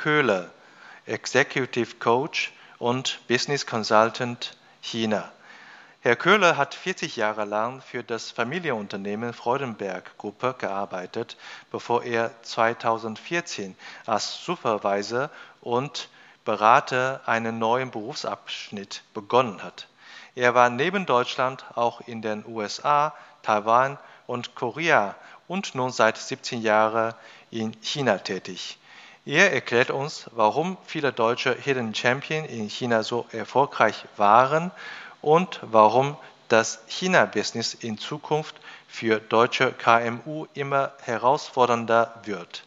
Köhler, Executive Coach und Business Consultant China. Herr Köhler hat 40 Jahre lang für das Familienunternehmen Freudenberg Gruppe gearbeitet, bevor er 2014 als Supervisor und Berater einen neuen Berufsabschnitt begonnen hat. Er war neben Deutschland auch in den USA, Taiwan und Korea und nun seit 17 Jahren in China tätig. Er erklärt uns, warum viele deutsche Hidden Champion in China so erfolgreich waren und warum das China-Business in Zukunft für deutsche KMU immer herausfordernder wird.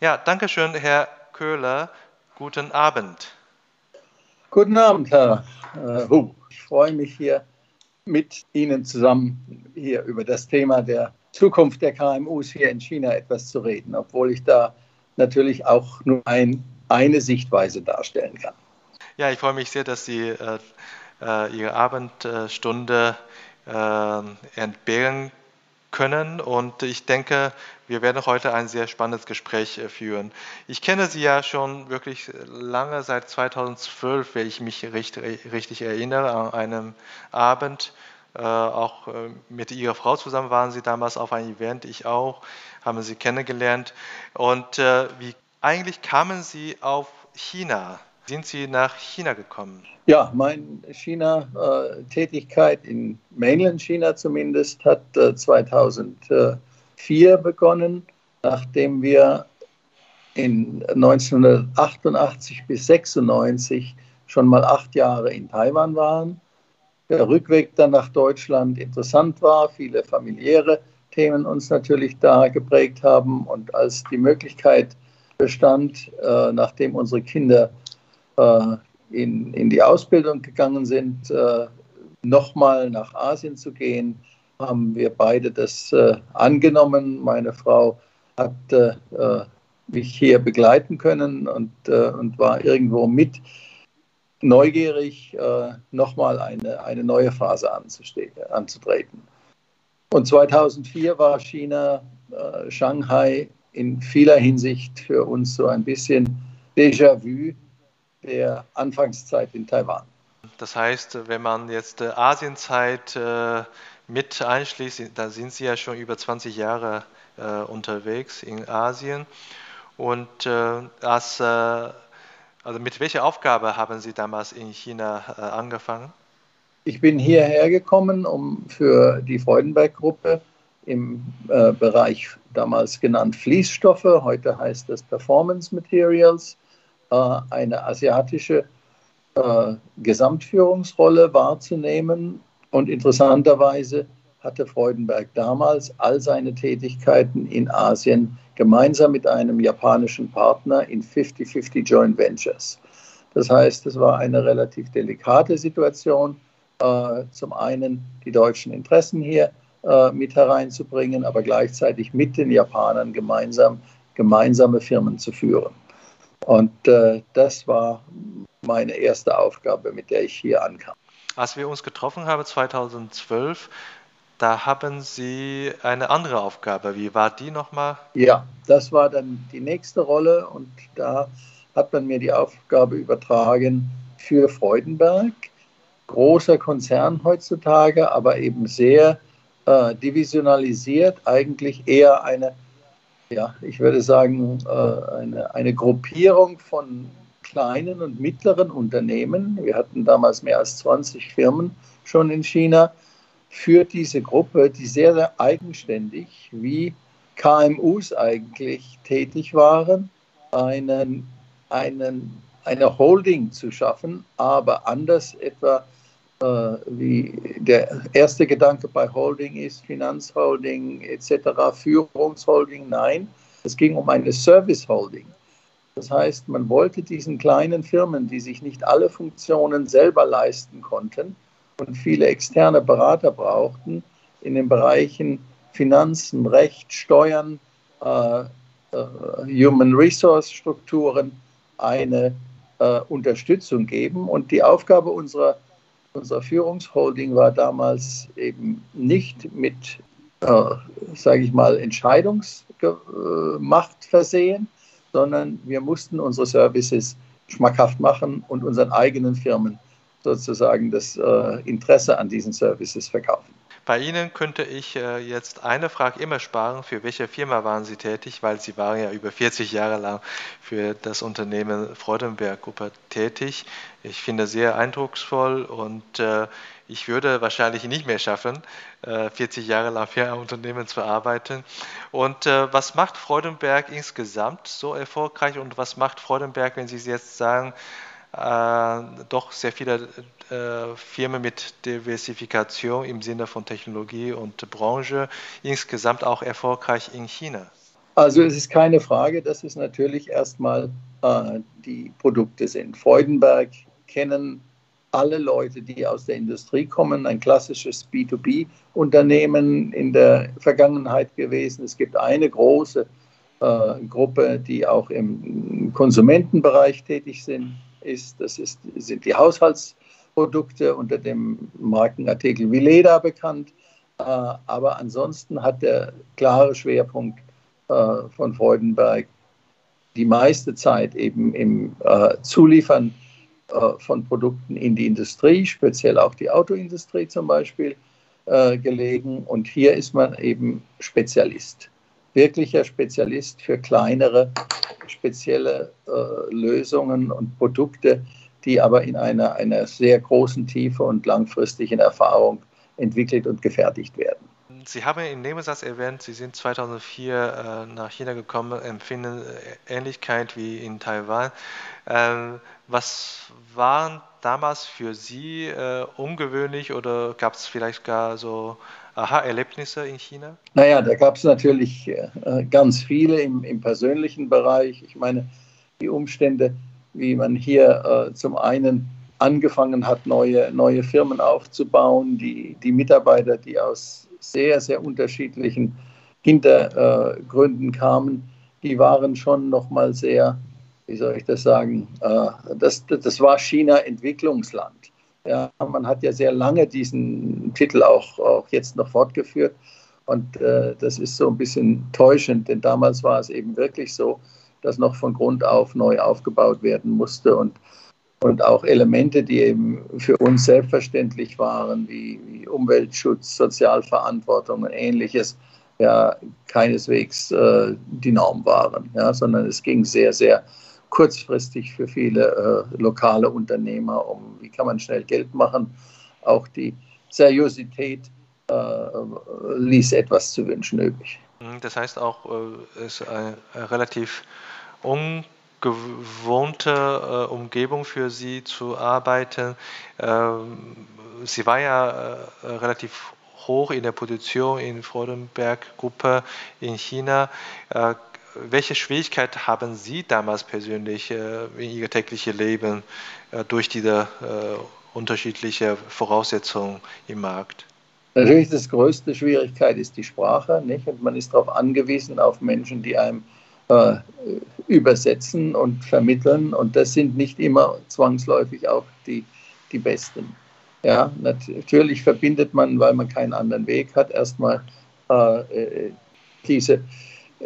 Ja, danke schön, Herr Köhler. Guten Abend. Guten Abend, Herr äh, Hu. Ich freue mich hier mit Ihnen zusammen hier über das Thema der Zukunft der KMUs hier in China etwas zu reden, obwohl ich da natürlich auch nur ein, eine Sichtweise darstellen kann. Ja, ich freue mich sehr, dass Sie äh, äh Ihre Abendstunde äh, entbehren können und ich denke, wir werden heute ein sehr spannendes Gespräch äh, führen. Ich kenne Sie ja schon wirklich lange, seit 2012, wenn ich mich richtig, richtig erinnere, an einem Abend, äh, auch äh, mit Ihrer Frau zusammen waren Sie damals auf einem Event, ich auch haben Sie kennengelernt. Und äh, wie eigentlich kamen Sie auf China? Sind Sie nach China gekommen? Ja, meine China-Tätigkeit in Mainland China zumindest hat äh, 2004 begonnen, nachdem wir in 1988 bis 96 schon mal acht Jahre in Taiwan waren. Der Rückweg dann nach Deutschland interessant war, viele familiäre Themen uns natürlich da geprägt haben. Und als die Möglichkeit bestand, äh, nachdem unsere Kinder äh, in, in die Ausbildung gegangen sind, äh, nochmal nach Asien zu gehen, haben wir beide das äh, angenommen. Meine Frau hat äh, mich hier begleiten können und, äh, und war irgendwo mit neugierig, nochmal eine, eine neue Phase anzutreten. Und 2004 war China, äh, Shanghai in vieler Hinsicht für uns so ein bisschen Déjà-vu der Anfangszeit in Taiwan. Das heißt, wenn man jetzt äh, Asienzeit äh, mit einschließt, da sind Sie ja schon über 20 Jahre äh, unterwegs in Asien. Und äh, als, äh, also mit welcher Aufgabe haben Sie damals in China angefangen? Ich bin hierher gekommen, um für die Freudenberg-Gruppe im äh, Bereich damals genannt Fließstoffe, heute heißt es Performance Materials, äh, eine asiatische äh, Gesamtführungsrolle wahrzunehmen. Und interessanterweise hatte Freudenberg damals all seine Tätigkeiten in Asien gemeinsam mit einem japanischen Partner in 50-50 Joint Ventures. Das heißt, es war eine relativ delikate Situation äh, zum einen die deutschen Interessen hier äh, mit hereinzubringen, aber gleichzeitig mit den Japanern gemeinsam gemeinsame Firmen zu führen. Und äh, das war meine erste Aufgabe, mit der ich hier ankam. Als wir uns getroffen haben 2012, da haben Sie eine andere Aufgabe. Wie war die nochmal? Ja, das war dann die nächste Rolle und da hat man mir die Aufgabe übertragen für Freudenberg großer Konzern heutzutage, aber eben sehr äh, divisionalisiert, eigentlich eher eine, ja, ich würde sagen, äh, eine, eine Gruppierung von kleinen und mittleren Unternehmen. Wir hatten damals mehr als 20 Firmen schon in China für diese Gruppe, die sehr, sehr eigenständig wie KMUs eigentlich tätig waren, einen, einen, eine Holding zu schaffen, aber anders etwa äh, wie der erste Gedanke bei Holding ist, Finanzholding etc., Führungsholding. Nein, es ging um eine Service Holding. Das heißt, man wollte diesen kleinen Firmen, die sich nicht alle Funktionen selber leisten konnten und viele externe Berater brauchten, in den Bereichen Finanzen, Recht, Steuern, äh, äh, Human Resource Strukturen eine äh, Unterstützung geben. Und die Aufgabe unserer, unserer Führungsholding war damals eben nicht mit, äh, sage ich mal, Entscheidungsmacht versehen, sondern wir mussten unsere Services schmackhaft machen und unseren eigenen Firmen sozusagen das äh, Interesse an diesen Services verkaufen. Bei Ihnen könnte ich äh, jetzt eine Frage immer sparen. Für welche Firma waren Sie tätig? Weil Sie waren ja über 40 Jahre lang für das Unternehmen Freudenberg Gruppe tätig. Ich finde sehr eindrucksvoll und äh, ich würde wahrscheinlich nicht mehr schaffen, 40 Jahre lang für ein Unternehmen zu arbeiten. Und was macht Freudenberg insgesamt so erfolgreich und was macht Freudenberg, wenn Sie jetzt sagen, doch sehr viele äh, Firmen mit Diversifikation im Sinne von Technologie und Branche insgesamt auch erfolgreich in China? Also es ist keine Frage, dass es natürlich erstmal äh, die Produkte sind. Freudenberg kennen alle Leute, die aus der Industrie kommen, ein klassisches B2B-Unternehmen in der Vergangenheit gewesen. Es gibt eine große äh, Gruppe, die auch im Konsumentenbereich tätig sind, ist. Das ist, sind die Haushalts- Produkte unter dem Markenartikel Vileda bekannt. Äh, aber ansonsten hat der klare Schwerpunkt äh, von Freudenberg die meiste Zeit eben im äh, Zuliefern von Produkten in die Industrie, speziell auch die Autoindustrie zum Beispiel, gelegen. Und hier ist man eben Spezialist, wirklicher Spezialist für kleinere, spezielle Lösungen und Produkte, die aber in einer, einer sehr großen Tiefe und langfristigen Erfahrung entwickelt und gefertigt werden. Sie haben im Nebensatz erwähnt, Sie sind 2004 äh, nach China gekommen, empfinden äh, Ähnlichkeit wie in Taiwan. Ähm, was waren damals für Sie äh, ungewöhnlich oder gab es vielleicht gar so Aha-Erlebnisse in China? Naja, da gab es natürlich äh, ganz viele im, im persönlichen Bereich. Ich meine, die Umstände wie man hier äh, zum einen angefangen hat, neue, neue Firmen aufzubauen, die, die Mitarbeiter, die aus sehr, sehr unterschiedlichen Hintergründen kamen, die waren schon nochmal sehr, wie soll ich das sagen, äh, das, das war China Entwicklungsland. Ja, man hat ja sehr lange diesen Titel auch, auch jetzt noch fortgeführt. Und äh, das ist so ein bisschen täuschend, denn damals war es eben wirklich so, das noch von Grund auf neu aufgebaut werden musste. Und, und auch Elemente, die eben für uns selbstverständlich waren, wie, wie Umweltschutz, Sozialverantwortung und ähnliches, ja keineswegs äh, die Norm waren, ja, sondern es ging sehr, sehr kurzfristig für viele äh, lokale Unternehmer um, wie kann man schnell Geld machen. Auch die Seriosität äh, ließ etwas zu wünschen übrig. Das heißt auch, es äh, ist ein relativ ungewohnte äh, Umgebung für sie zu arbeiten. Ähm, sie war ja äh, relativ hoch in der Position in Freudenberg-Gruppe in China. Welche Schwierigkeit haben Sie damals persönlich äh, in Ihr tägliches Leben äh, durch diese äh, unterschiedlichen Voraussetzungen im Markt? Natürlich, das größte Schwierigkeit ist die Sprache, nicht? Und man ist darauf angewiesen, auf Menschen, die einem äh, übersetzen und vermitteln. Und das sind nicht immer zwangsläufig auch die, die Besten. Ja, natürlich verbindet man, weil man keinen anderen Weg hat, erstmal äh, diese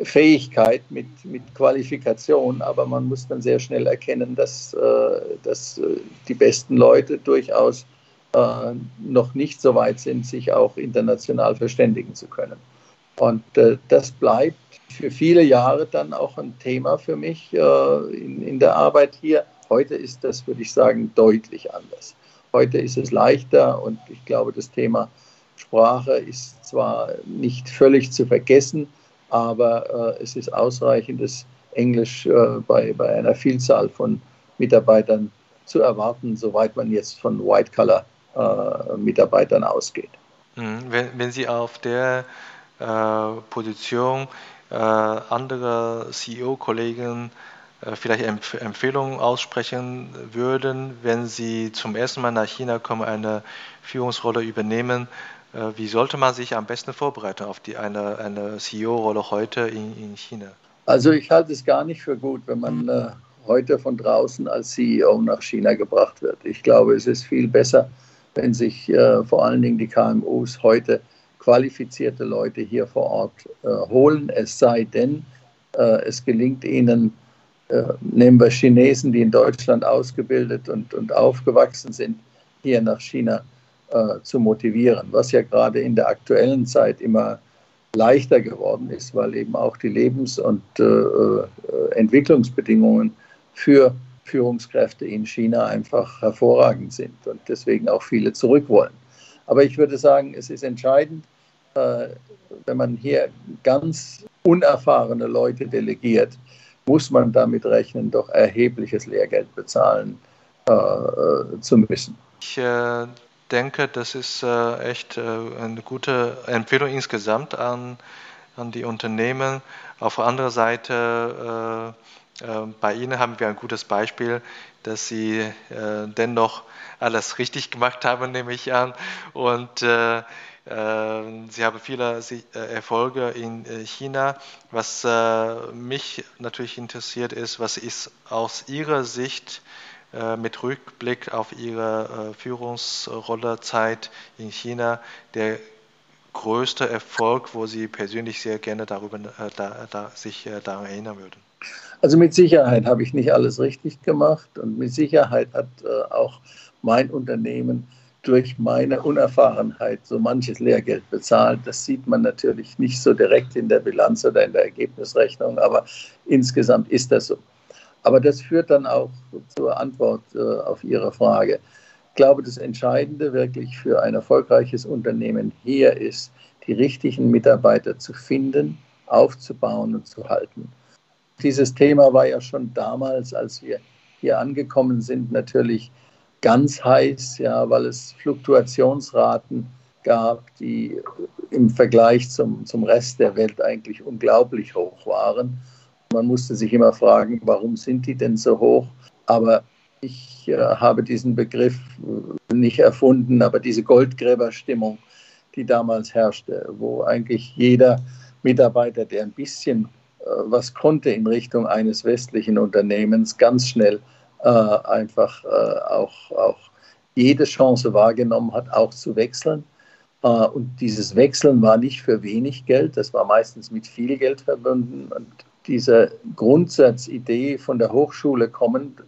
Fähigkeit mit, mit Qualifikation, aber man muss dann sehr schnell erkennen, dass, äh, dass äh, die besten Leute durchaus äh, noch nicht so weit sind, sich auch international verständigen zu können. Und äh, das bleibt für viele Jahre dann auch ein Thema für mich äh, in, in der Arbeit hier. Heute ist das, würde ich sagen, deutlich anders. Heute ist es leichter und ich glaube, das Thema Sprache ist zwar nicht völlig zu vergessen, aber äh, es ist ausreichendes Englisch äh, bei, bei einer Vielzahl von Mitarbeitern zu erwarten, soweit man jetzt von White-Color-Mitarbeitern äh, ausgeht. Hm, wenn, wenn Sie auf der äh, Position äh, andere CEO-Kollegen vielleicht Empf Empfehlungen aussprechen würden, wenn Sie zum ersten Mal nach China kommen, eine Führungsrolle übernehmen. Äh, wie sollte man sich am besten vorbereiten auf die, eine, eine CEO-Rolle heute in, in China? Also ich halte es gar nicht für gut, wenn man äh, heute von draußen als CEO nach China gebracht wird. Ich glaube, es ist viel besser, wenn sich äh, vor allen Dingen die KMUs heute qualifizierte Leute hier vor Ort holen, es sei denn, es gelingt ihnen, nehmen wir Chinesen, die in Deutschland ausgebildet und, und aufgewachsen sind, hier nach China äh, zu motivieren, was ja gerade in der aktuellen Zeit immer leichter geworden ist, weil eben auch die Lebens- und äh, äh, Entwicklungsbedingungen für Führungskräfte in China einfach hervorragend sind und deswegen auch viele zurück wollen. Aber ich würde sagen, es ist entscheidend, äh, wenn man hier ganz unerfahrene Leute delegiert, muss man damit rechnen, doch erhebliches Lehrgeld bezahlen äh, äh zu müssen. Ich denke, das ist äh, echt äh, eine gute Empfehlung insgesamt an, an die Unternehmen. Auf der anderen Seite, bei Ihnen haben wir ein gutes Beispiel, dass Sie dennoch alles richtig gemacht haben, nehme ich an. Und sie haben viele äh, Erfolge in äh, China. Was äh, mich natürlich interessiert ist, was ist aus Ihrer Sicht mit Rückblick auf Ihre Führungsrollezeit in China der größte Erfolg, wo Sie persönlich sehr gerne darüber da, da, sich daran erinnern würden? Also mit Sicherheit habe ich nicht alles richtig gemacht und mit Sicherheit hat auch mein Unternehmen durch meine Unerfahrenheit so manches Lehrgeld bezahlt. Das sieht man natürlich nicht so direkt in der Bilanz oder in der Ergebnisrechnung, aber insgesamt ist das so. Aber das führt dann auch zur Antwort äh, auf Ihre Frage. Ich glaube, das Entscheidende wirklich für ein erfolgreiches Unternehmen hier ist, die richtigen Mitarbeiter zu finden, aufzubauen und zu halten. Dieses Thema war ja schon damals, als wir hier angekommen sind, natürlich ganz heiß, ja, weil es Fluktuationsraten gab, die im Vergleich zum, zum Rest der Welt eigentlich unglaublich hoch waren. Man musste sich immer fragen, warum sind die denn so hoch? Aber ich äh, habe diesen Begriff nicht erfunden, aber diese Goldgräberstimmung, die damals herrschte, wo eigentlich jeder Mitarbeiter, der ein bisschen äh, was konnte in Richtung eines westlichen Unternehmens, ganz schnell äh, einfach äh, auch, auch jede Chance wahrgenommen hat, auch zu wechseln. Äh, und dieses Wechseln war nicht für wenig Geld, das war meistens mit viel Geld verbunden. Und diese Grundsatzidee von der Hochschule kommend,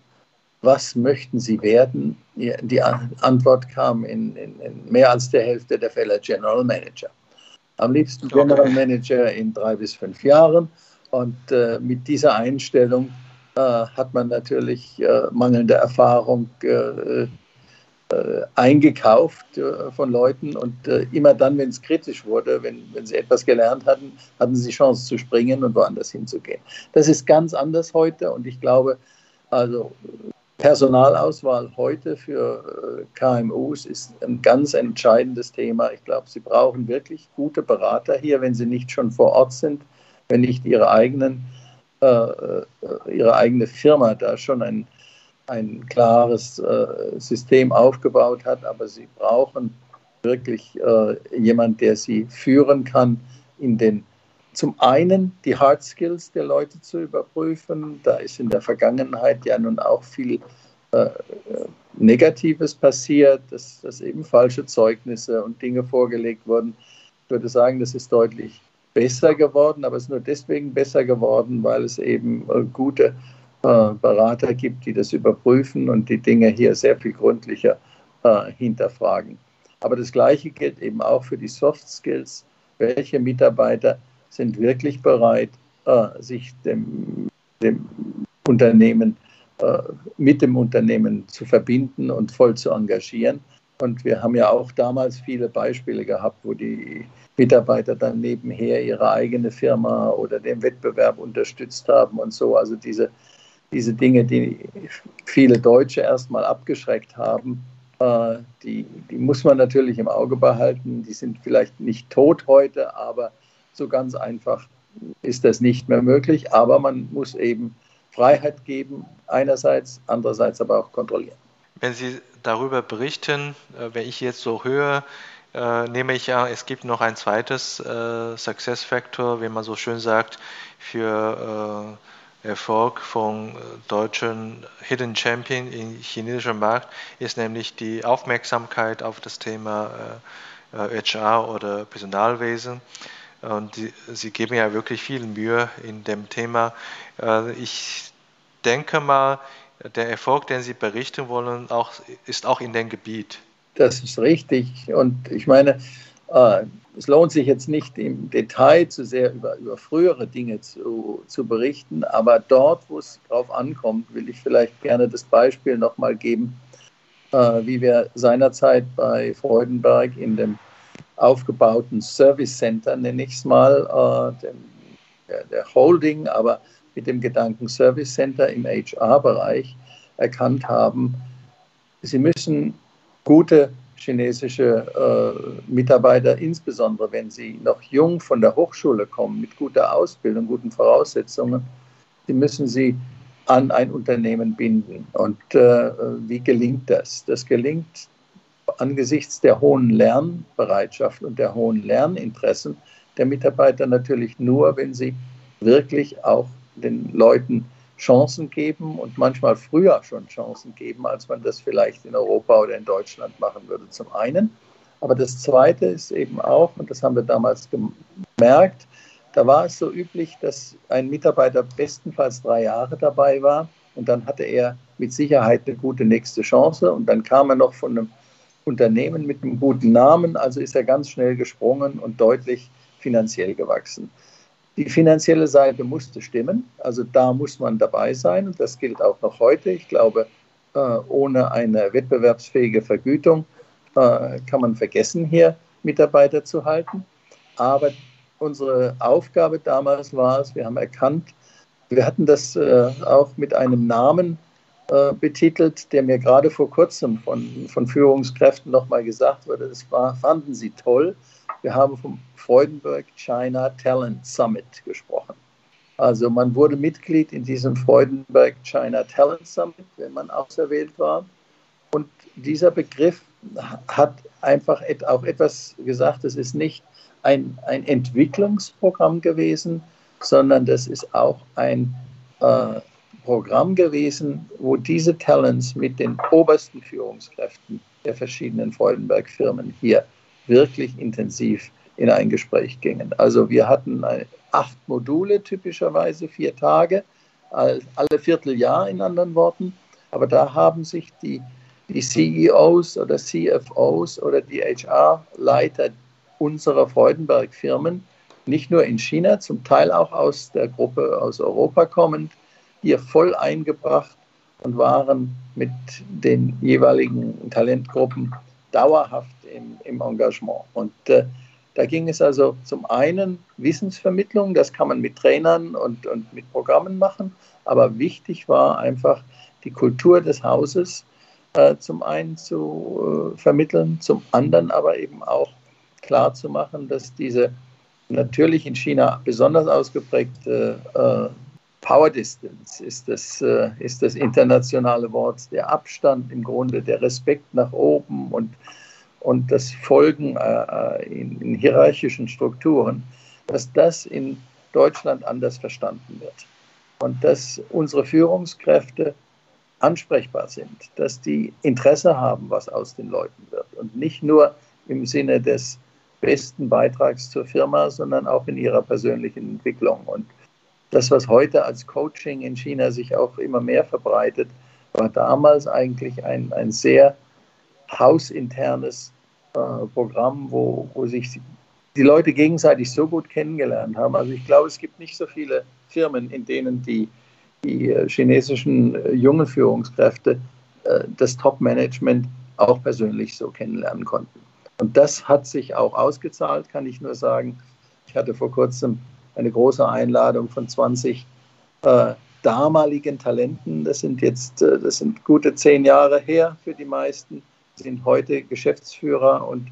was möchten Sie werden? Die Antwort kam in, in, in, mehr als der Hälfte der Fälle General Manager. Am liebsten General Manager in drei bis fünf Jahren. Und äh, mit dieser Einstellung äh, hat man natürlich äh, mangelnde Erfahrung äh, eingekauft von Leuten und immer dann, wenn es kritisch wurde, wenn, wenn sie etwas gelernt hatten, hatten sie Chance zu springen und woanders hinzugehen. Das ist ganz anders heute und ich glaube, also Personalauswahl heute für KMUs ist ein ganz entscheidendes Thema. Ich glaube, sie brauchen wirklich gute Berater hier, wenn sie nicht schon vor Ort sind, wenn nicht ihre eigenen äh, äh, ihre eigene Firma da schon ein, ein klares äh, System aufgebaut hat, aber sie brauchen wirklich äh, jemand, der sie führen kann, in den zum einen die Hard Skills der Leute zu überprüfen. Da ist in der Vergangenheit ja nun auch viel äh, Negatives passiert, dass, dass eben falsche Zeugnisse und Dinge vorgelegt wurden. Ich würde sagen, das ist deutlich besser geworden, aber es ist nur deswegen besser geworden, weil es eben äh, gute äh, Berater gibt, die das überprüfen und die Dinge hier sehr viel gründlicher äh, hinterfragen. Aber das Gleiche gilt eben auch für die Soft Skills. Welche Mitarbeiter sind wirklich bereit, sich dem, dem Unternehmen, mit dem Unternehmen zu verbinden und voll zu engagieren? Und wir haben ja auch damals viele Beispiele gehabt, wo die Mitarbeiter dann nebenher ihre eigene Firma oder den Wettbewerb unterstützt haben und so. Also diese, diese Dinge, die viele Deutsche erstmal abgeschreckt haben, äh, die, die muss man natürlich im Auge behalten. Die sind vielleicht nicht tot heute, aber so ganz einfach ist das nicht mehr möglich. Aber man muss eben Freiheit geben, einerseits, andererseits aber auch kontrollieren. Wenn Sie darüber berichten, äh, wenn ich jetzt so höre, äh, nehme ich an, es gibt noch ein zweites Success Factor, wie man so schön sagt, für Erfolg von äh, deutschen Hidden Champion im chinesischen Markt, ist nämlich die Aufmerksamkeit auf das Thema HR äh, oder Personalwesen. Und die, sie geben ja wirklich viel Mühe in dem Thema. ich denke mal, der Erfolg, den Sie berichten wollen, auch, ist auch in dem Gebiet. Das ist richtig. Und ich meine, äh, es lohnt sich jetzt nicht im Detail zu sehr über, über frühere Dinge zu, zu berichten, aber dort, wo es drauf ankommt, will ich vielleicht gerne das Beispiel nochmal geben, äh, wie wir seinerzeit bei Freudenberg in dem aufgebauten Service Center, nenne ich es mal, äh, dem, der, der Holding, aber mit dem Gedanken Service Center im HR-Bereich erkannt haben, sie müssen gute chinesische äh, Mitarbeiter, insbesondere wenn sie noch jung von der Hochschule kommen, mit guter Ausbildung, guten Voraussetzungen, die müssen sie an ein Unternehmen binden. Und äh, wie gelingt das? Das gelingt angesichts der hohen Lernbereitschaft und der hohen Lerninteressen der Mitarbeiter natürlich nur, wenn sie wirklich auch den Leuten Chancen geben und manchmal früher schon Chancen geben, als man das vielleicht in Europa oder in Deutschland machen würde, zum einen. Aber das Zweite ist eben auch, und das haben wir damals gemerkt, da war es so üblich, dass ein Mitarbeiter bestenfalls drei Jahre dabei war und dann hatte er mit Sicherheit eine gute nächste Chance und dann kam er noch von einem Unternehmen mit einem guten Namen, also ist er ganz schnell gesprungen und deutlich finanziell gewachsen. Die finanzielle Seite musste stimmen, also da muss man dabei sein und das gilt auch noch heute. Ich glaube, äh, ohne eine wettbewerbsfähige Vergütung äh, kann man vergessen, hier Mitarbeiter zu halten. Aber unsere Aufgabe damals war es, wir haben erkannt, wir hatten das äh, auch mit einem Namen betitelt, der mir gerade vor kurzem von, von Führungskräften nochmal gesagt wurde, das war, fanden sie toll. Wir haben vom Freudenberg China Talent Summit gesprochen. Also man wurde Mitglied in diesem Freudenberg China Talent Summit, wenn man auserwählt war. Und dieser Begriff hat einfach auch etwas gesagt, es ist nicht ein, ein Entwicklungsprogramm gewesen, sondern das ist auch ein äh, Programm gewesen, wo diese Talents mit den obersten Führungskräften der verschiedenen Freudenberg-Firmen hier wirklich intensiv in ein Gespräch gingen. Also wir hatten acht Module, typischerweise vier Tage, alle Vierteljahr in anderen Worten. Aber da haben sich die, die CEOs oder CFOs oder die HR-Leiter unserer Freudenberg-Firmen, nicht nur in China, zum Teil auch aus der Gruppe aus Europa kommend, hier voll eingebracht und waren mit den jeweiligen Talentgruppen dauerhaft im, im Engagement. Und äh, da ging es also zum einen Wissensvermittlung, das kann man mit Trainern und, und mit Programmen machen, aber wichtig war einfach die Kultur des Hauses äh, zum einen zu äh, vermitteln, zum anderen aber eben auch klar zu machen, dass diese natürlich in China besonders ausgeprägte äh, Power Distance ist das, äh, ist das internationale Wort, der Abstand im Grunde, der Respekt nach oben und und das Folgen äh, in, in, hierarchischen Strukturen, dass das in Deutschland anders verstanden wird. Und dass unsere Führungskräfte ansprechbar sind, dass die Interesse haben, was aus den Leuten wird. Und nicht nur im Sinne des besten Beitrags zur Firma, sondern auch in ihrer persönlichen Entwicklung. Und das, was heute als Coaching in China sich auch immer mehr verbreitet, war damals eigentlich ein, ein sehr hausinternes äh, Programm, wo, wo sich die Leute gegenseitig so gut kennengelernt haben. Also ich glaube, es gibt nicht so viele Firmen, in denen die, die äh, chinesischen äh, jungen Führungskräfte äh, das Top-Management auch persönlich so kennenlernen konnten. Und das hat sich auch ausgezahlt, kann ich nur sagen. Ich hatte vor kurzem eine große Einladung von 20 äh, damaligen Talenten. Das sind jetzt, äh, das sind gute zehn Jahre her für die meisten sind heute Geschäftsführer und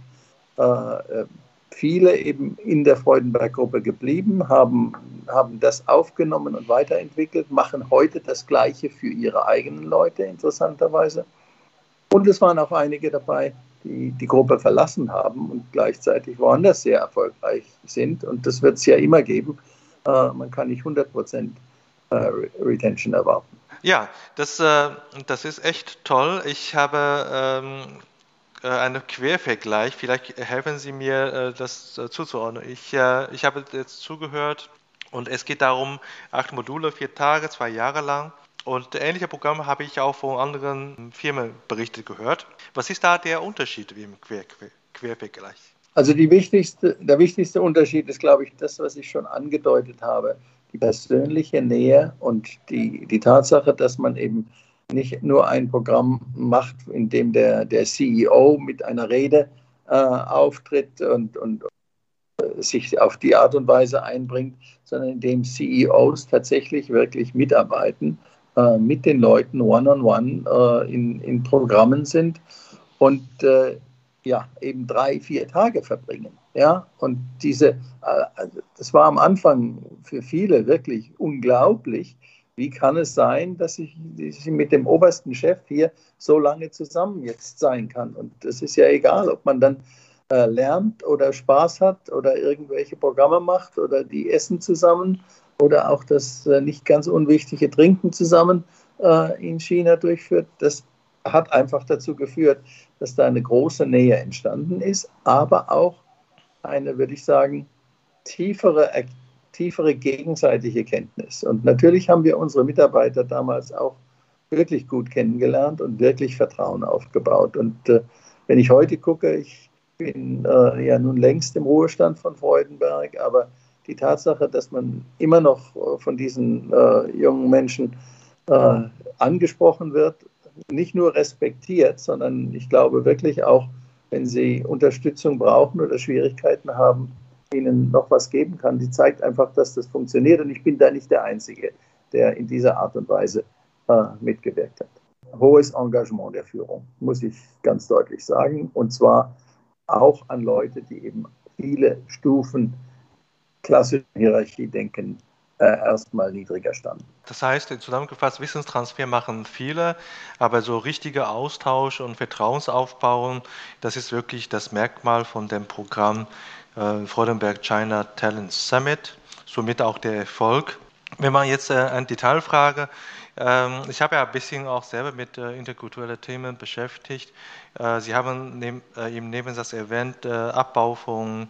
äh, viele eben in der Freudenberg-Gruppe geblieben, haben, haben das aufgenommen und weiterentwickelt, machen heute das Gleiche für ihre eigenen Leute, interessanterweise. Und es waren auch einige dabei, die die Gruppe verlassen haben und gleichzeitig woanders sehr erfolgreich sind. Und das wird es ja immer geben. Äh, man kann nicht 100 Prozent äh, Retention erwarten. Ja, das, äh, das ist echt toll. Ich habe ähm, äh, einen Quervergleich. Vielleicht helfen Sie mir, äh, das äh, zuzuordnen. Ich, ich habe jetzt zugehört und es geht darum, acht Module, vier Tage, zwei Jahre lang. Und ähnliche Programme habe ich auch von anderen Firmen berichtet gehört. Was ist da der Unterschied im Quer, Quer, Quervergleich? Also wichtigste, der wichtigste Unterschied ist, glaube ich, das, was ich schon angedeutet habe. Die persönliche Nähe und die, die Tatsache, dass man eben nicht nur ein Programm macht, in dem der, der CEO mit einer Rede äh, auftritt und, und äh, sich auf die Art und Weise einbringt, sondern in dem CEOs tatsächlich wirklich mitarbeiten äh, mit den Leuten one-on-one -on -one, äh, in, in Programmen sind und äh, ja, eben drei, vier Tage verbringen. Ja, und diese, äh, das war am Anfang für viele wirklich unglaublich. Wie kann es sein, dass ich, ich mit dem obersten Chef hier so lange zusammen jetzt sein kann? Und es ist ja egal, ob man dann äh, lernt oder Spaß hat oder irgendwelche Programme macht oder die essen zusammen oder auch das äh, nicht ganz unwichtige Trinken zusammen äh, in China durchführt, das hat einfach dazu geführt, dass da eine große Nähe entstanden ist, aber auch eine, würde ich sagen, tiefere, tiefere gegenseitige Kenntnis. Und natürlich haben wir unsere Mitarbeiter damals auch wirklich gut kennengelernt und wirklich Vertrauen aufgebaut. Und äh, wenn ich heute gucke, ich bin äh, ja nun längst im Ruhestand von Freudenberg, aber die Tatsache, dass man immer noch äh, von diesen äh, jungen Menschen äh, angesprochen wird, nicht nur respektiert, sondern ich glaube wirklich auch, wenn sie Unterstützung brauchen oder Schwierigkeiten haben, ihnen noch was geben kann. Die zeigt einfach, dass das funktioniert und ich bin da nicht der Einzige, der in dieser Art und Weise äh, mitgewirkt hat. Hohes Engagement der Führung, muss ich ganz deutlich sagen. Und zwar auch an Leute, die eben viele Stufen klassischen Hierarchiedenken äh, erstmal niedriger standen. Das heißt, zusammengefasst, Wissenstransfer machen viele, aber so richtiger Austausch und Vertrauensaufbauen, das ist wirklich das Merkmal von dem Programm äh, Freudenberg China Talent Summit, somit auch der Erfolg. Wenn man jetzt äh, eine Detailfrage, ähm, ich habe ja ein bisschen auch selber mit äh, interkulturellen Themen beschäftigt. Äh, Sie haben äh, im Nebensatz erwähnt, äh, Abbau von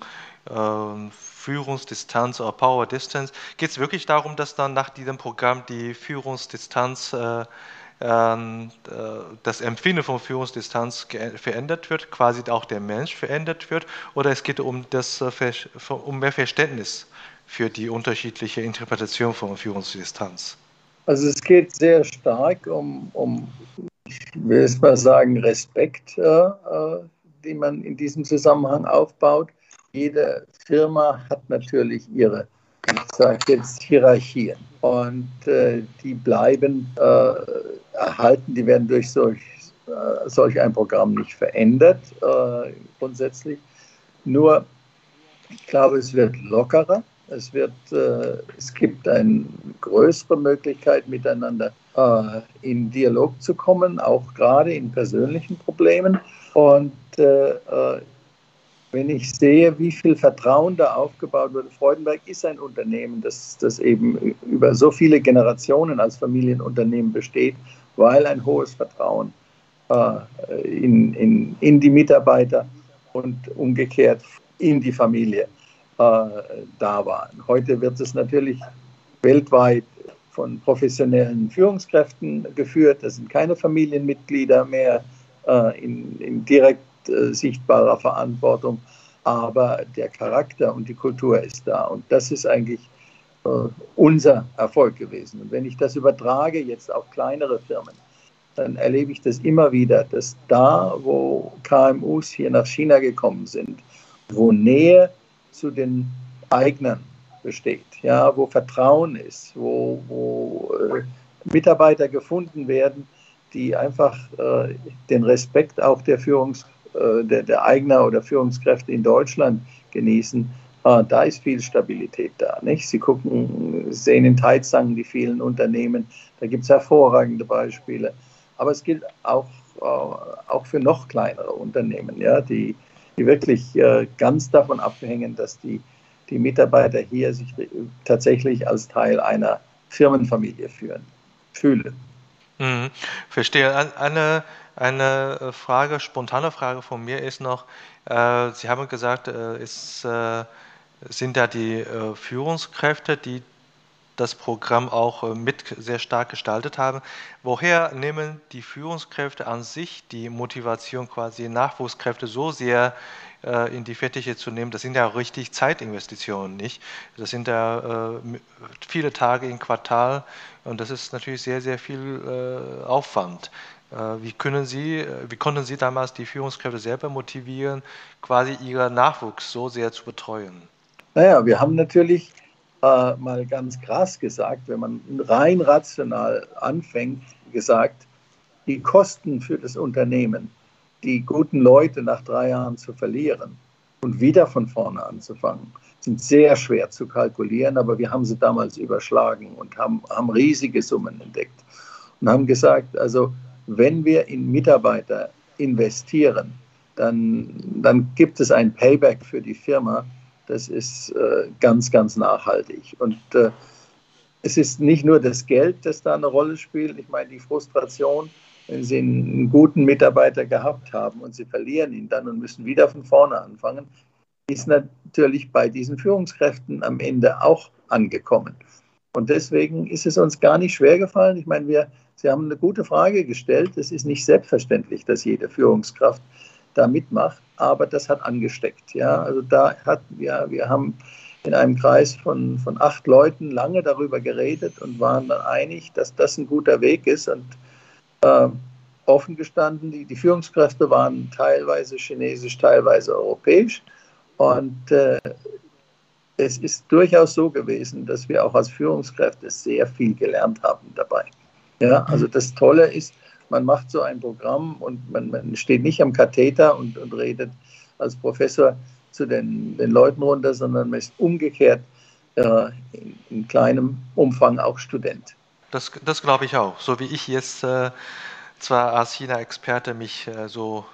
Führungsdistanz oder Power Distance. Geht es wirklich darum, dass dann nach diesem Programm die Führungsdistanz, äh, ähm, äh, das Empfinden von Führungsdistanz verändert wird, quasi auch der Mensch verändert wird, oder es geht um, das, äh, um mehr Verständnis für die unterschiedliche Interpretation von Führungsdistanz? Also es geht sehr stark um, um ich will es mal sagen, Respekt, äh, äh den man in diesem Zusammenhang aufbaut jede Firma hat natürlich ihre, ich sage jetzt, Hierarchien. Und äh, die bleiben äh, erhalten, die werden durch solch, äh, solch ein Programm nicht verändert, äh, grundsätzlich. Nur, ich glaube, es wird lockerer. Es, wird, äh, es gibt eine größere Möglichkeit, miteinander äh, in Dialog zu kommen, auch gerade in persönlichen Problemen. Und wenn ich sehe, wie viel Vertrauen da aufgebaut wurde. Freudenberg ist ein Unternehmen, das, das eben über so viele Generationen als Familienunternehmen besteht, weil ein hohes Vertrauen äh, in, in, in die Mitarbeiter und umgekehrt in die Familie äh, da war. Heute wird es natürlich weltweit von professionellen Führungskräften geführt. Das sind keine Familienmitglieder mehr äh, in, in direkt äh, sichtbarer Verantwortung, aber der Charakter und die Kultur ist da. Und das ist eigentlich äh, unser Erfolg gewesen. Und wenn ich das übertrage jetzt auf kleinere Firmen, dann erlebe ich das immer wieder, dass da, wo KMUs hier nach China gekommen sind, wo Nähe zu den Eignern besteht, ja, wo Vertrauen ist, wo, wo äh, Mitarbeiter gefunden werden, die einfach äh, den Respekt auch der Führungs äh, der, der Eigner oder Führungskräfte in Deutschland genießen, äh, da ist viel Stabilität da. Nicht? Sie gucken, sehen in Taizang die vielen Unternehmen, da gibt es hervorragende Beispiele. Aber es gilt auch, äh, auch für noch kleinere Unternehmen, ja, die, die wirklich äh, ganz davon abhängen, dass die, die Mitarbeiter hier sich tatsächlich als Teil einer Firmenfamilie führen, fühlen. Mhm, verstehe. Eine, eine Frage, spontane Frage von mir ist noch, äh, Sie haben gesagt, äh, ist, äh, sind da die äh, Führungskräfte, die das Programm auch äh, mit sehr stark gestaltet haben. Woher nehmen die Führungskräfte an sich die Motivation, quasi Nachwuchskräfte so sehr äh, in die Fettiche zu nehmen? Das sind ja richtig Zeitinvestitionen, nicht? Das sind ja äh, viele Tage im Quartal und das ist natürlich sehr, sehr viel äh, Aufwand. Äh, wie können Sie, äh, wie konnten Sie damals die Führungskräfte selber motivieren, quasi ihren Nachwuchs so sehr zu betreuen? Naja, wir haben natürlich äh, mal ganz krass gesagt, wenn man rein rational anfängt, gesagt, die Kosten für das Unternehmen, die guten Leute nach drei Jahren zu verlieren und wieder von vorne anzufangen, sind sehr schwer zu kalkulieren, aber wir haben sie damals überschlagen und haben, haben riesige Summen entdeckt und haben gesagt, also wenn wir in Mitarbeiter investieren, dann, dann gibt es ein Payback für die Firma, das ist äh, ganz, ganz nachhaltig. Und äh, es ist nicht nur das Geld, das da eine Rolle spielt. Ich meine, die Frustration, wenn Sie einen guten Mitarbeiter gehabt haben und Sie verlieren ihn dann und müssen wieder von vorne anfangen, ist natürlich bei diesen Führungskräften am Ende auch angekommen. Und deswegen ist es uns gar nicht schwer gefallen. Ich meine, wir, Sie haben eine gute Frage gestellt. Es ist nicht selbstverständlich, dass jede Führungskraft da mitmacht, aber das hat angesteckt. Ja, also da hat, ja, wir haben in einem Kreis von, von acht Leuten lange darüber geredet und waren dann einig, dass das ein guter Weg ist und äh, offen gestanden, die, die Führungskräfte waren teilweise chinesisch, teilweise europäisch und äh, es ist durchaus so gewesen, dass wir auch als Führungskräfte sehr viel gelernt haben dabei. Ja, also das Tolle ist, man macht so ein Programm und man, man steht nicht am Katheter und, und redet als Professor zu den, den Leuten runter, sondern man ist umgekehrt äh, in, in, kleinem Umfang auch Student. Das, das glaube ich auch. So wie ich jetzt äh, zwar als China-Experte mich äh, so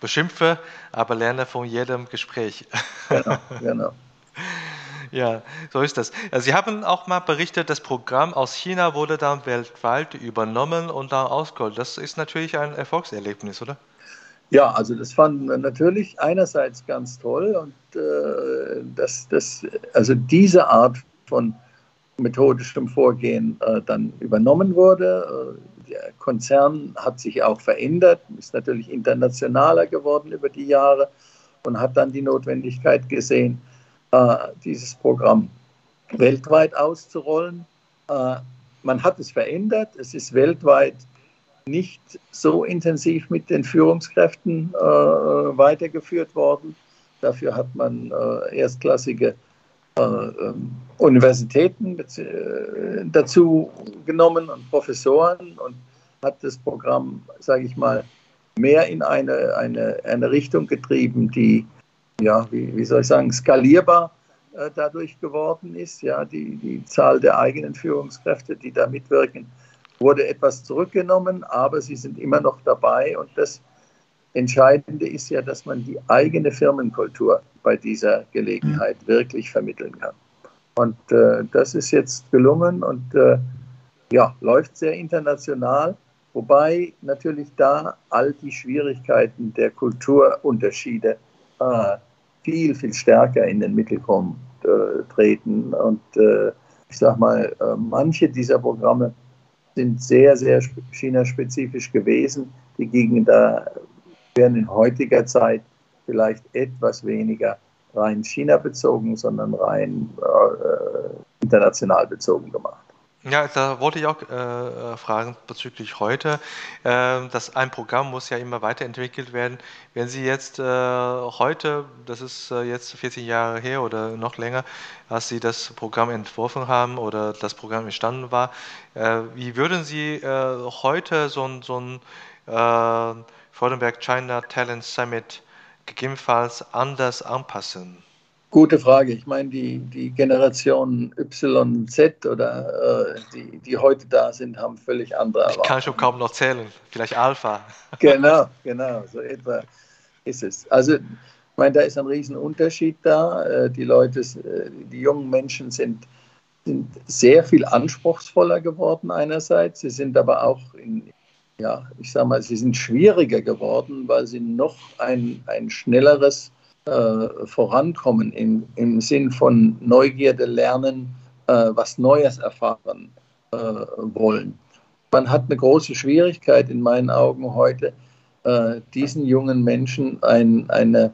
beschimpfe, aber lerne von jedem Gespräch. Genau, genau. Ja, so ist das. Sie haben auch mal berichtet, das Programm aus China wurde dann weltweit übernommen und dann ausgerollt. Das ist natürlich ein Erfolgserlebnis, oder? Ja, also das fanden wir natürlich einerseits ganz toll und äh, dass das, also diese Art von methodischem Vorgehen äh, dann übernommen wurde. Äh, der Konzern hat sich auch verändert, ist natürlich internationaler geworden über die Jahre und hat dann die Notwendigkeit gesehen, dieses Programm weltweit auszurollen. Äh, man hat es verändert. Es ist weltweit nicht so intensiv mit den Führungskräften äh, weitergeführt worden. Dafür hat man äh, erstklassige äh, ähm, Universitäten äh, dazu genommen und Professoren und hat das Programm, sage ich mal, mehr in eine, eine, eine Richtung getrieben, die ja, wie, wie soll ich sagen, skalierbar äh, dadurch geworden ist. Ja, die, die Zahl der eigenen Führungskräfte, die da mitwirken, wurde etwas zurückgenommen, aber sie sind immer noch dabei. Und das Entscheidende ist ja, dass man die eigene Firmenkultur bei dieser Gelegenheit mhm. wirklich vermitteln kann. Und äh, das ist jetzt gelungen und äh, ja, läuft sehr international, wobei natürlich da all die Schwierigkeiten der Kulturunterschiede äh, viel, viel stärker in den Mittelpunkt äh, treten. Und äh, ich sage mal, äh, manche dieser Programme sind sehr, sehr China-spezifisch gewesen. Die gingen da, werden in heutiger Zeit vielleicht etwas weniger rein China bezogen, sondern rein äh, international bezogen gemacht. Ja, da wollte ich auch äh, fragen bezüglich heute. Äh, dass ein Programm muss ja immer weiterentwickelt werden. Wenn Sie jetzt äh, heute, das ist äh, jetzt 14 Jahre her oder noch länger, als Sie das Programm entworfen haben oder das Programm entstanden war, äh, wie würden Sie äh, heute so ein, so ein Freudenberg China Talent Summit gegebenenfalls anders anpassen? Gute Frage. Ich meine, die, die Generation Y, Z oder äh, die, die heute da sind, haben völlig andere Erwartungen. Ich kann schon kaum noch zählen. Vielleicht Alpha. genau, genau. So etwa ist es. Also, ich meine, da ist ein Riesenunterschied da. Äh, die Leute, äh, die jungen Menschen sind, sind sehr viel anspruchsvoller geworden einerseits. Sie sind aber auch in, ja, ich sage mal, sie sind schwieriger geworden, weil sie noch ein, ein schnelleres äh, vorankommen im, im Sinn von Neugierde lernen, äh, was Neues erfahren äh, wollen. Man hat eine große Schwierigkeit in meinen Augen heute, äh, diesen jungen Menschen ein, eine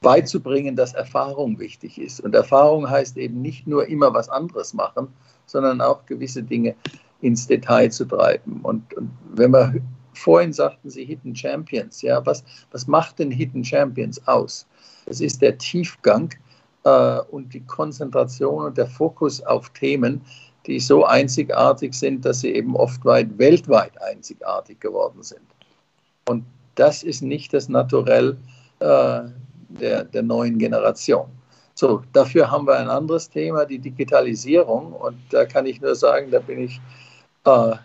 beizubringen, dass Erfahrung wichtig ist. Und Erfahrung heißt eben nicht nur immer was anderes machen, sondern auch gewisse Dinge ins Detail zu treiben. Und, und wenn wir vorhin sagten Sie Hidden Champions, ja, was, was macht denn Hidden Champions aus? Es ist der Tiefgang äh, und die Konzentration und der Fokus auf Themen, die so einzigartig sind, dass sie eben oft weit weltweit einzigartig geworden sind. Und das ist nicht das Naturell äh, der, der neuen Generation. So, dafür haben wir ein anderes Thema, die Digitalisierung. Und da kann ich nur sagen, da bin ich, äh,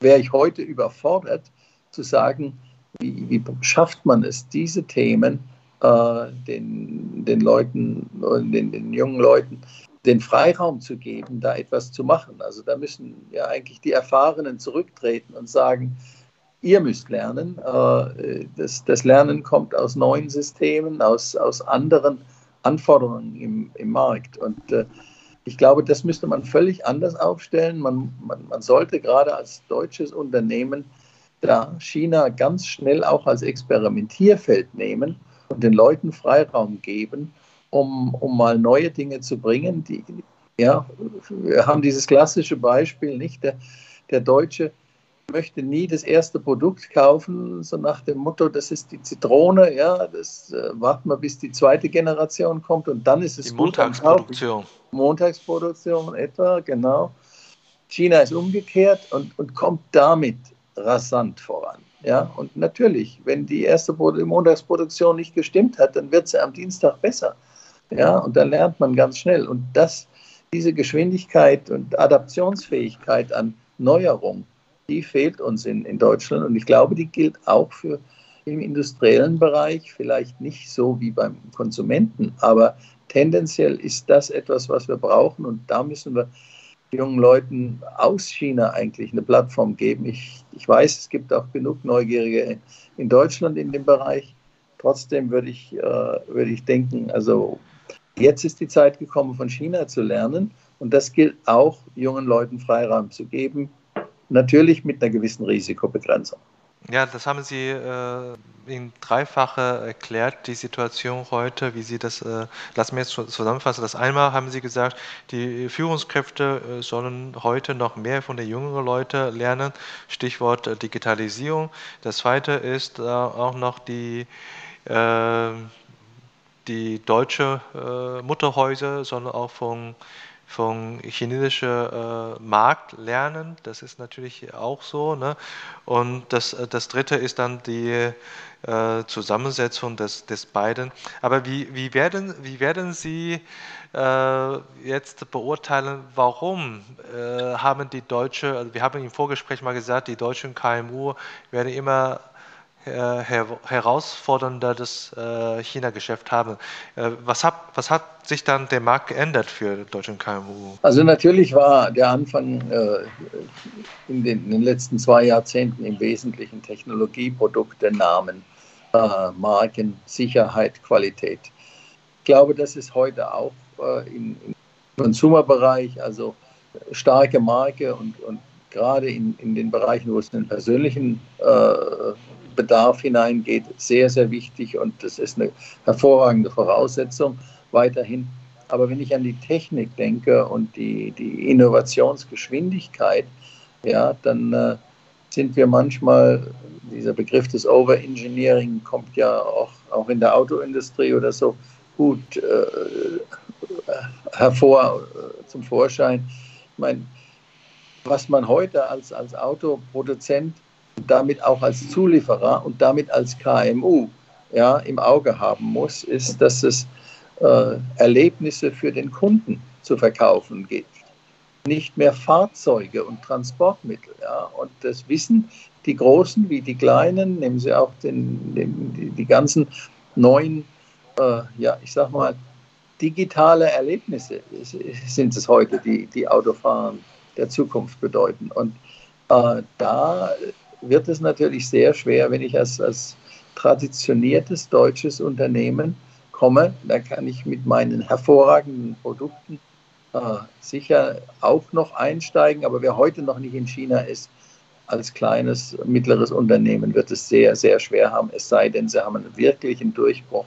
wäre ich heute überfordert zu sagen, wie, wie schafft man es, diese Themen äh, den, den Leuten, den, den jungen Leuten den Freiraum zu geben, da etwas zu machen. Also da müssen ja eigentlich die Erfahrenen zurücktreten und sagen, ihr müsst lernen. Äh, das, das Lernen kommt aus neuen Systemen, aus, aus anderen Anforderungen im, im Markt. Und äh, ich glaube, das müsste man völlig anders aufstellen. Man, man, man sollte gerade als deutsches Unternehmen da China ganz schnell auch als Experimentierfeld nehmen und den Leuten Freiraum geben, um, um mal neue Dinge zu bringen. Die, ja, wir haben dieses klassische Beispiel, nicht? Der, der Deutsche möchte nie das erste Produkt kaufen, so nach dem Motto, das ist die Zitrone, ja, das äh, warten wir, bis die zweite Generation kommt und dann ist es die gut. Montagsproduktion. Montagsproduktion etwa, genau. China ist umgekehrt und, und kommt damit rasant voran. Ja, und natürlich, wenn die erste Montagsproduktion nicht gestimmt hat, dann wird sie am Dienstag besser. Ja, und dann lernt man ganz schnell. Und das, diese Geschwindigkeit und Adaptionsfähigkeit an Neuerung, die fehlt uns in, in Deutschland. Und ich glaube, die gilt auch für im industriellen Bereich, vielleicht nicht so wie beim Konsumenten, aber tendenziell ist das etwas, was wir brauchen. Und da müssen wir jungen Leuten aus China eigentlich eine Plattform geben. Ich, ich weiß, es gibt auch genug Neugierige in Deutschland in dem Bereich. Trotzdem würde ich, äh, würde ich denken, also jetzt ist die Zeit gekommen, von China zu lernen. Und das gilt auch, jungen Leuten Freiraum zu geben, natürlich mit einer gewissen Risikobegrenzung. Ja, das haben Sie äh, in dreifache erklärt, die Situation heute, wie Sie das, äh, lassen wir jetzt zusammenfassen. Das einmal haben Sie gesagt, die Führungskräfte äh, sollen heute noch mehr von den jüngeren Leuten lernen, Stichwort äh, Digitalisierung. Das zweite ist äh, auch noch die, äh, die deutsche Mutterhäuser sollen auch von vom chinesischen äh, Markt lernen. Das ist natürlich auch so. Ne? Und das, äh, das dritte ist dann die äh, Zusammensetzung des, des beiden. Aber wie, wie, werden, wie werden Sie jetzt beurteilen, warum haben die Deutsche, also wir haben im Vorgespräch mal gesagt, die deutschen KMU werden immer her herausfordernder das äh, China-Geschäft haben. Äh, was, hat, was hat sich dann der Markt geändert für deutsche KMU? Also natürlich war der Anfang äh, in, den, in, den, letzten zwei Jahrzehnten im Wesentlichen Technologieprodukte, Namen, äh, Marken, Sicherheit, Qualität. Ich glaube, das ist heute auch äh, im, Consumer-Bereich, also starke Marke und, und gerade in, in den Bereichen, wo es den persönlichen äh, Bedarf hineingeht, sehr, sehr wichtig und das ist eine hervorragende Voraussetzung weiterhin. Aber wenn ich an die Technik denke und die, die Innovationsgeschwindigkeit, ja, dann äh, sind wir manchmal, dieser Begriff des Overengineering kommt ja auch, auch in der Autoindustrie oder so gut äh, hervor äh, zum Vorschein. Ich meine, was man heute als, als Autoproduzent damit auch als Zulieferer und damit als KMU ja, im Auge haben muss, ist, dass es äh, Erlebnisse für den Kunden zu verkaufen gibt. Nicht mehr Fahrzeuge und Transportmittel. Ja? Und das wissen die Großen wie die Kleinen, nehmen Sie auch den, den die, die, ganzen neuen, äh, ja, ich sag mal, digitale Erlebnisse sind es heute, die, die Autofahren der Zukunft bedeuten. Und äh, da wird es natürlich sehr schwer, wenn ich als, als traditioniertes deutsches Unternehmen komme, da kann ich mit meinen hervorragenden Produkten äh, sicher auch noch einsteigen. Aber wer heute noch nicht in China ist, als kleines, mittleres Unternehmen wird es sehr, sehr schwer haben, es sei denn, sie haben einen wirklichen Durchbruch,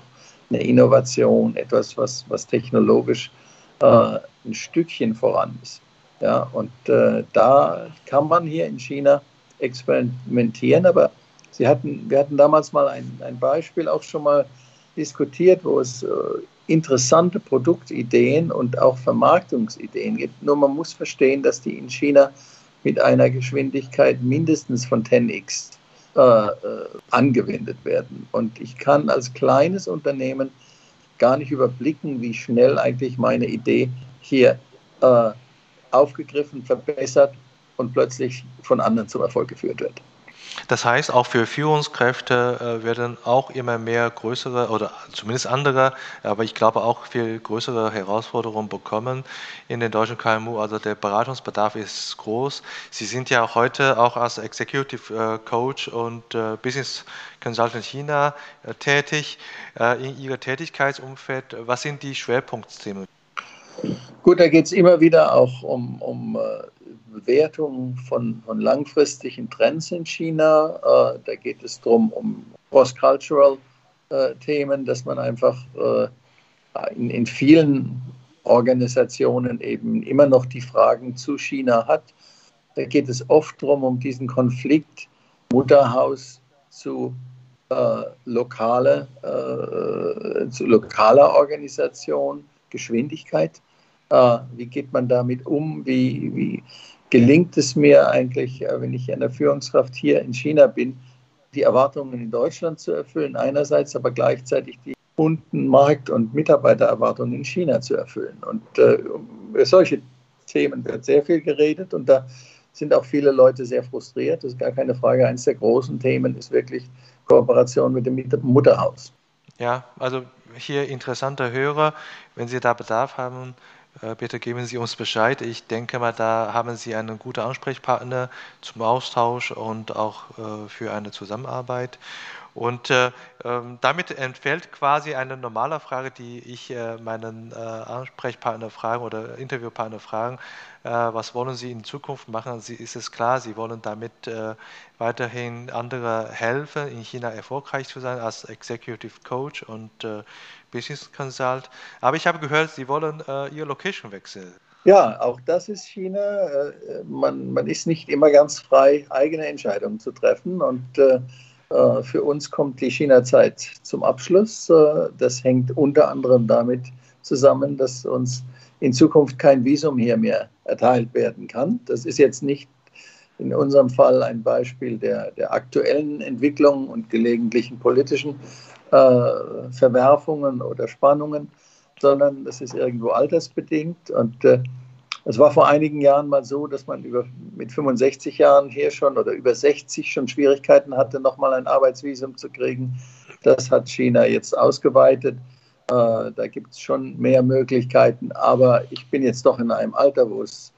eine Innovation, etwas, was, was technologisch äh, ein Stückchen voran ist. Ja, und äh, da kann man hier in China experimentieren, aber Sie hatten, wir hatten damals mal ein, ein Beispiel auch schon mal diskutiert, wo es äh, interessante Produktideen und auch Vermarktungsideen gibt. Nur man muss verstehen, dass die in China mit einer Geschwindigkeit mindestens von 10x äh, äh, angewendet werden. Und ich kann als kleines Unternehmen gar nicht überblicken, wie schnell eigentlich meine Idee hier äh, aufgegriffen, verbessert und plötzlich von anderen zum Erfolg geführt wird. Das heißt, auch für Führungskräfte äh, werden auch immer mehr größere oder zumindest andere, aber ich glaube auch viel größere Herausforderungen bekommen in den deutschen KMU. Also der Beratungsbedarf ist groß. Sie sind ja heute auch als Executive äh, Coach und äh, Business Consultant China tätig. In Ihrem Tätigkeitsumfeld, was sind die Schwerpunktthemen? Gut, da geht es immer wieder auch um, um Bewertung von, von langfristigen Trends in China. Äh, da geht es darum, um cross-cultural äh, Themen, dass man einfach äh, in, in vielen Organisationen eben immer noch die Fragen zu China hat. Da geht es oft darum, um diesen Konflikt Mutterhaus zu, äh, lokale, äh, zu lokaler Organisation, Geschwindigkeit. Äh, wie geht man damit um? Wie, wie, gelingt es mir eigentlich, äh, wenn ich eine Führungskraft hier in China bin, die Erwartungen in Deutschland zu erfüllen, einerseits, aber gleichzeitig die Kundenmarkt- und Mitarbeitererwartungen in China zu erfüllen. Und äh, über solche Themen wird sehr viel geredet und da sind auch viele Leute sehr frustriert. Das ist gar keine Frage. Eines der großen Themen ist wirklich Kooperation mit dem Mutterhaus. Ja, also hier interessanter Hörer, wenn Sie da Bedarf haben, bitte geben Sie uns Bescheid. Ich denke mal, da haben Sie einen guten Ansprechpartner zum Austausch und auch äh, für eine Zusammenarbeit. Und äh, ähm, damit entfällt quasi eine normale Frage, die ich äh, meinen äh, Ansprechpartner fragen oder Interviewpartner fragen, was wollen Sie in Zukunft machen? Sie, ist es klar, Sie wollen damit weiterhin andere helfen, in China erfolgreich zu sein als Executive Coach und Business Consult. Aber ich habe gehört, Sie wollen Ihr Location wechseln. Ja, auch das ist China. man, man ist nicht immer ganz frei, eigene Entscheidungen zu treffen und für uns kommt die China-Zeit zum Abschluss. Äh, das hängt unter anderem damit zusammen, dass uns in Zukunft kein Visum hier mehr erteilt werden kann. Das ist jetzt nicht in unserem Fall ein Beispiel der, der aktuellen Entwicklung und gelegentlichen politischen äh, Verwerfungen oder Spannungen, sondern das ist irgendwo altersbedingt. Und äh, es war vor einigen Jahren mal so, dass man über, mit 65 Jahren hier schon oder über 60 schon Schwierigkeiten hatte, nochmal ein Arbeitsvisum zu kriegen. Das hat China jetzt ausgeweitet. Äh, da gibt es schon mehr Möglichkeiten, aber ich bin jetzt doch in einem Alter, wo es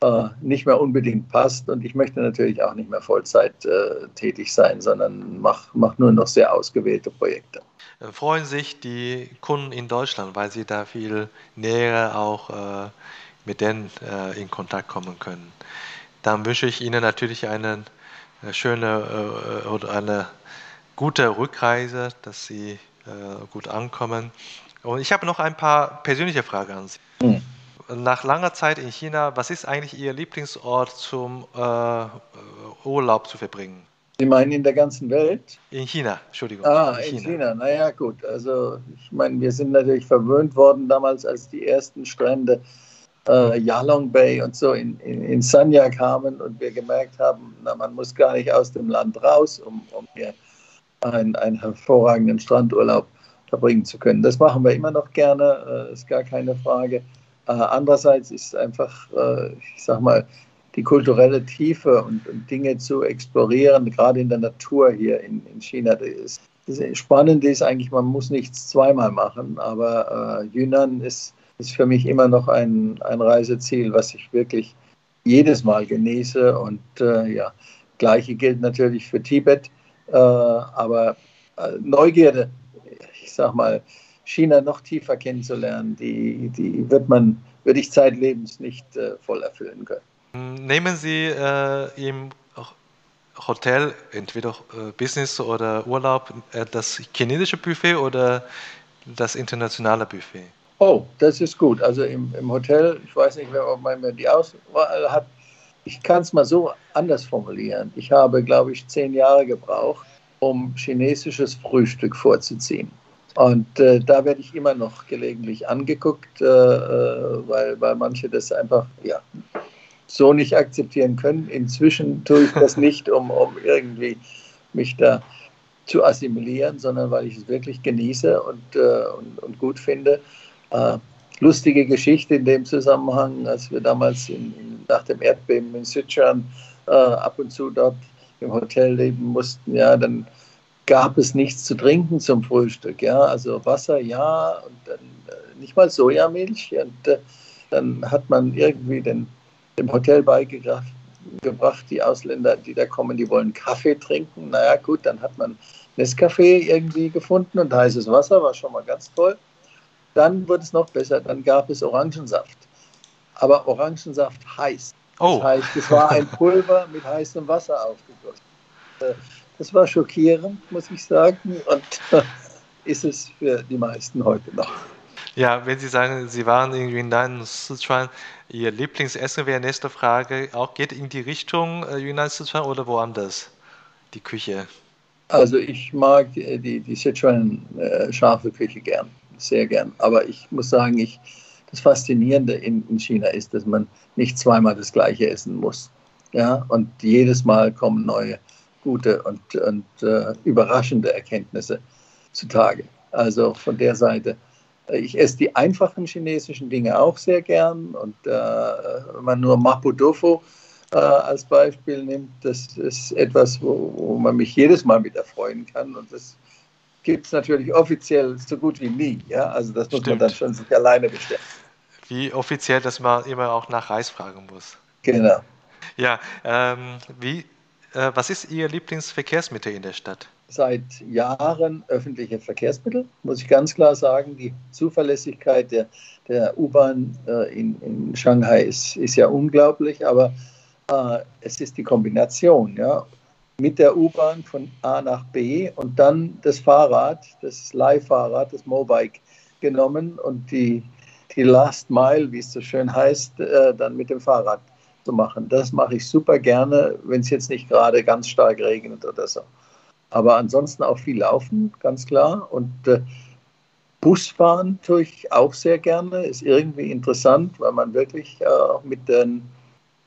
äh, nicht mehr unbedingt passt und ich möchte natürlich auch nicht mehr Vollzeit äh, tätig sein, sondern mache mach nur noch sehr ausgewählte Projekte. Äh, freuen sich die Kunden in Deutschland, weil sie da viel näher auch äh, mit denen äh, in Kontakt kommen können. Dann wünsche ich Ihnen natürlich eine äh, schöne äh, oder eine gute Rückreise, dass Sie äh, gut ankommen. Und ich habe noch ein paar persönliche Fragen an Sie. Mhm. Nach langer Zeit in China, was ist eigentlich Ihr Lieblingsort zum äh, Urlaub zu verbringen? Sie meinen in der ganzen Welt? In China, Entschuldigung. Ah, in China. China. Naja, gut. Also, ich meine, wir sind natürlich verwöhnt worden damals, als die ersten Strände äh, Yalong Bay und so in, in, in Sanya kamen und wir gemerkt haben, na, man muss gar nicht aus dem Land raus, um, um hier einen, einen hervorragenden Strandurlaub verbringen zu können. Das machen wir immer noch gerne, ist gar keine Frage. Andererseits ist einfach, ich sag mal, die kulturelle Tiefe und, und, Dinge zu explorieren, gerade in der Natur hier in, in China. Das, das Spannende ist eigentlich, man muss nichts zweimal machen, aber äh, Yunnan ist, ist für mich immer noch ein, ein Reiseziel, was ich wirklich jedes Mal genieße. Und äh, ja, gleiche gilt natürlich für Tibet, äh, aber äh, Neugierde, ich sag mal, China noch tiefer kennenzulernen, die, die wird man, würde ich zeitlebens nicht äh, voll erfüllen können. Nehmen Sie äh, im Hotel, entweder äh, Business oder Urlaub, das chinesische Buffet oder das internationale Buffet? Oh, das ist gut. Also im, im Hotel, ich weiß nicht, ob man die Auswahl hat. Ich kann es mal so anders formulieren. Ich habe, glaube ich, zehn Jahre gebraucht, um chinesisches Frühstück vorzuziehen. Und äh, da werde ich immer noch gelegentlich angeguckt, äh, äh weil, weil manche das einfach ja, so nicht akzeptieren können. Inzwischen tue ich das nicht, um, um irgendwie mich da zu assimilieren, sondern weil ich es wirklich genieße und, äh, und, und, gut finde. Äh, lustige Geschichte in dem Zusammenhang, als wir damals in, nach dem Erdbeben in Sichuan äh, ab und zu dort im Hotel leben mussten, ja, dann gab es nichts zu trinken zum Frühstück, ja, also Wasser, ja, und dann äh, nicht mal Sojamilch und äh, dann hat man irgendwie den dem Hotel beigebracht, die Ausländer, die da kommen, die wollen Kaffee trinken. Naja, gut, dann hat man Nescafé irgendwie gefunden und heißes Wasser, war schon mal ganz toll. Dann wurde es noch besser, dann gab es Orangensaft. Aber Orangensaft heiß. Oh. Das heißt, es war ein Pulver mit heißem Wasser aufgegossen. Äh, das war schockierend, muss ich sagen, und ist es für die meisten heute noch. Ja, wenn Sie sagen, Sie waren in Sichuan, Ihr Lieblingsessen wäre nächste Frage, auch geht in die Richtung äh, Yunnan Sichuan oder woanders, die Küche? Also ich mag die, die, die Sichuan äh, scharfe Küche gern, sehr gern. Aber ich muss sagen, ich, das Faszinierende in, in China ist, dass man nicht zweimal das gleiche essen muss. Ja, und jedes Mal kommen neue, gute und, und äh, überraschende Erkenntnisse zutage. Also von der Seite ich esse die einfachen chinesischen Dinge auch sehr gern. Und äh, wenn man nur Mapo Tofu äh, als Beispiel nimmt, das ist etwas, wo, wo, man mich jedes Mal mit erfreuen kann. Und das gibt es natürlich offiziell so gut wie nie. Ja? Also das muss Stimmt. man dann schon sich alleine bestellen. Wie offiziell, dass man immer auch nach Reis fragen muss. Genau. Ja, ähm, wie, äh, was ist Ihr Lieblingsverkehrsmittel in der Stadt? seit Jahren öffentliche Verkehrsmittel, muss ich ganz klar sagen. Die Zuverlässigkeit der, der U-Bahn äh, in, in Shanghai ist, ist ja unglaublich, aber äh, es ist die Kombination, ja, mit der U-Bahn von A nach B und dann das Fahrrad, das Leihfahrrad, das Mobike genommen und die, die Last Mile, wie es so schön heißt, äh, dann mit dem Fahrrad zu machen. Das mache ich super gerne, wenn es jetzt nicht gerade ganz stark regnet oder so. Aber ansonsten auch viel laufen, ganz klar. Und äh, Busfahren tue ich auch sehr gerne. Ist irgendwie interessant, weil man wirklich äh, mit, den,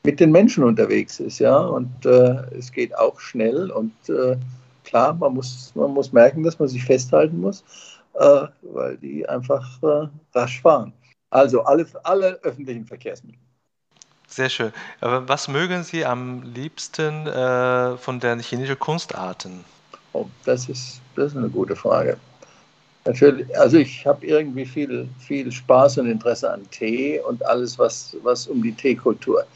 mit den Menschen unterwegs ist. Ja? Und äh, es geht auch schnell. Und äh, klar, man muss, man muss merken, dass man sich festhalten muss, äh, weil die einfach äh, rasch fahren. Also alle, alle öffentlichen Verkehrsmittel. Sehr schön. Aber was mögen Sie am liebsten äh, von den chinesischen Kunstarten? Oh, das ist, das ist eine gute Frage. Natürlich, also ich habe irgendwie viel, viel Spaß und Interesse an Tee und alles, was, was um die Teekultur äh,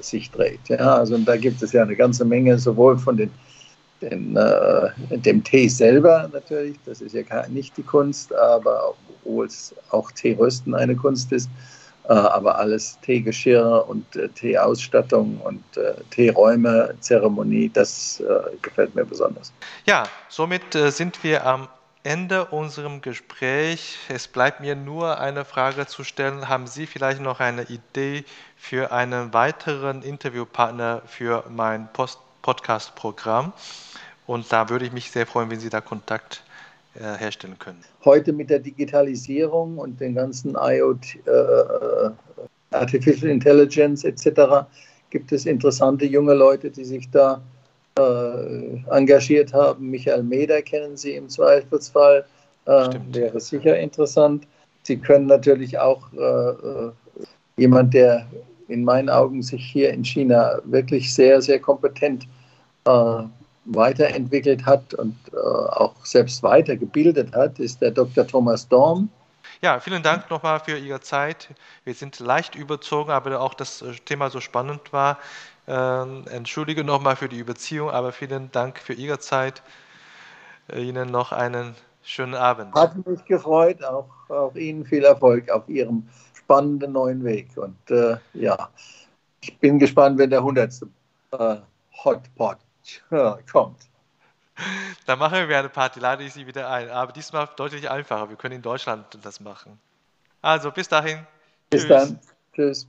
sich dreht. Ja, also da gibt es ja eine ganze Menge, sowohl von den, den, äh, dem Tee selber natürlich, das ist ja nicht die Kunst, aber obwohl es auch Teerösten eine Kunst ist, äh, aber alles Teegeschirr und äh, Teeausstattung und äh, Teeräume, Zeremonie, das gefällt mir besonders. Ja, somit sind wir am Ende unserem Gespräch. Es bleibt mir nur eine Frage zu stellen. Haben Sie vielleicht noch eine Idee für einen weiteren Interviewpartner für mein Podcast-Programm? Und da würde ich mich sehr freuen, wenn Sie da Kontakt äh, herstellen können. Heute mit der Digitalisierung und den ganzen IoT, äh, Artificial Intelligence etc. gibt es interessante junge Leute, die sich da äh, engagiert haben. Michael Meder kennen Sie im Zweifelsfall, äh, wäre sicher interessant. Sie können natürlich auch äh, äh, jemand, der in meinen Augen sich hier in China wirklich sehr, sehr kompetent äh, weiterentwickelt hat und äh, auch selbst weitergebildet hat, ist der Dr. Thomas Dorn. Ja, vielen Dank nochmal für Ihre Zeit. Wir sind leicht überzogen, aber auch das äh, Thema so spannend war. Ähm, entschuldige nochmal für die Überziehung, aber vielen Dank für Ihre Zeit. Äh, Ihnen noch einen schönen Abend. Hat mich gefreut, auch, auch Ihnen viel Erfolg auf Ihrem spannenden neuen Weg. Und äh, ja, ich bin gespannt, wenn der 100. Äh, Hotpot kommt. Dann machen wir eine Party, lade ich Sie wieder ein. Aber diesmal deutlich einfacher. Wir können in Deutschland das machen. Also bis dahin. Bis Tschüss. dann. Tschüss.